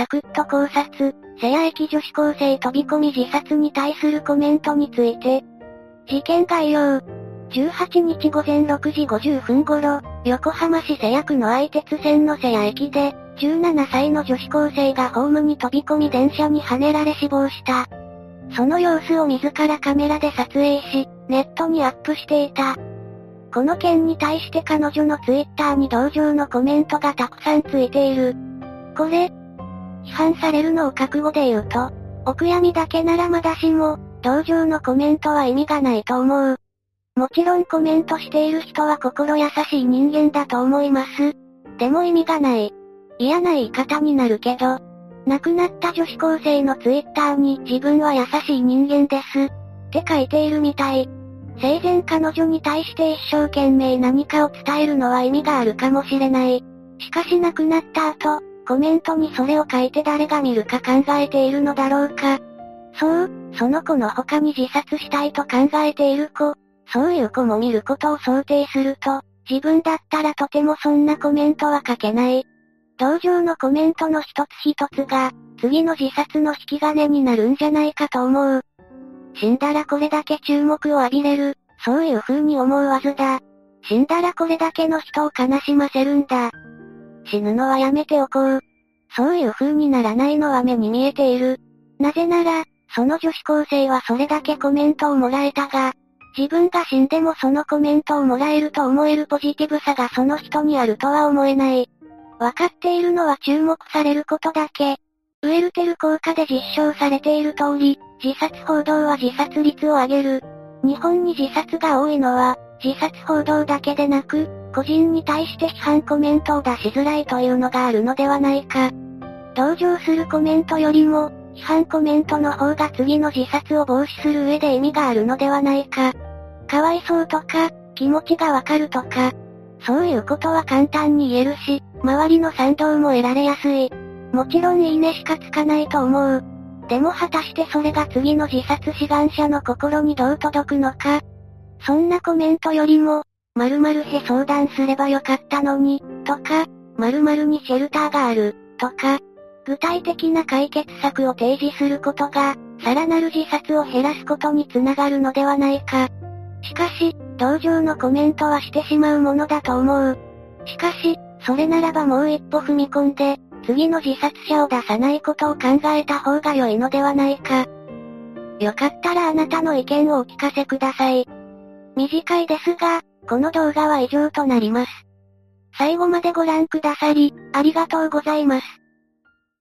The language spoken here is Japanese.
サクッと考察、瀬谷駅女子高生飛び込み自殺に対するコメントについて。事件概要。18日午前6時50分頃、横浜市瀬谷区の相鉄線の瀬谷駅で、17歳の女子高生がホームに飛び込み電車にはねられ死亡した。その様子を自らカメラで撮影し、ネットにアップしていた。この件に対して彼女のツイッターに同情のコメントがたくさんついている。これ、批判されるのを覚悟で言うと、お悔やみだけならまだしも、同情のコメントは意味がないと思う。もちろんコメントしている人は心優しい人間だと思います。でも意味がない。嫌な言い方になるけど、亡くなった女子高生のツイッターに自分は優しい人間です。って書いているみたい。生前彼女に対して一生懸命何かを伝えるのは意味があるかもしれない。しかし亡くなった後、コメントにそれを書いて誰が見るか考えているのだろうか。そう、その子の他に自殺したいと考えている子。そういう子も見ることを想定すると、自分だったらとてもそんなコメントは書けない。同情のコメントの一つ一つが、次の自殺の引き金になるんじゃないかと思う。死んだらこれだけ注目を浴びれる、そういう風に思うはずだ。死んだらこれだけの人を悲しませるんだ。死ぬのはやめておこう。そういう風にならないのは目に見えている。なぜなら、その女子高生はそれだけコメントをもらえたが、自分が死んでもそのコメントをもらえると思えるポジティブさがその人にあるとは思えない。わかっているのは注目されることだけ。ウェルテル効果で実証されている通り、自殺報道は自殺率を上げる。日本に自殺が多いのは、自殺報道だけでなく、個人に対して批判コメントを出しづらいというのがあるのではないか。同情するコメントよりも、批判コメントの方が次の自殺を防止する上で意味があるのではないか。かわいそうとか、気持ちがわかるとか。そういうことは簡単に言えるし、周りの賛同も得られやすい。もちろんいいねしかつかないと思う。でも果たしてそれが次の自殺志願者の心にどう届くのか。そんなコメントよりも、〇〇へ相談すればよかったのに、とか、〇〇にシェルターがある、とか、具体的な解決策を提示することが、さらなる自殺を減らすことにつながるのではないか。しかし、同情のコメントはしてしまうものだと思う。しかし、それならばもう一歩踏み込んで、次の自殺者を出さないことを考えた方が良いのではないか。よかったらあなたの意見をお聞かせください。短いですが、この動画は以上となります。最後までご覧くださり、ありがとうございます。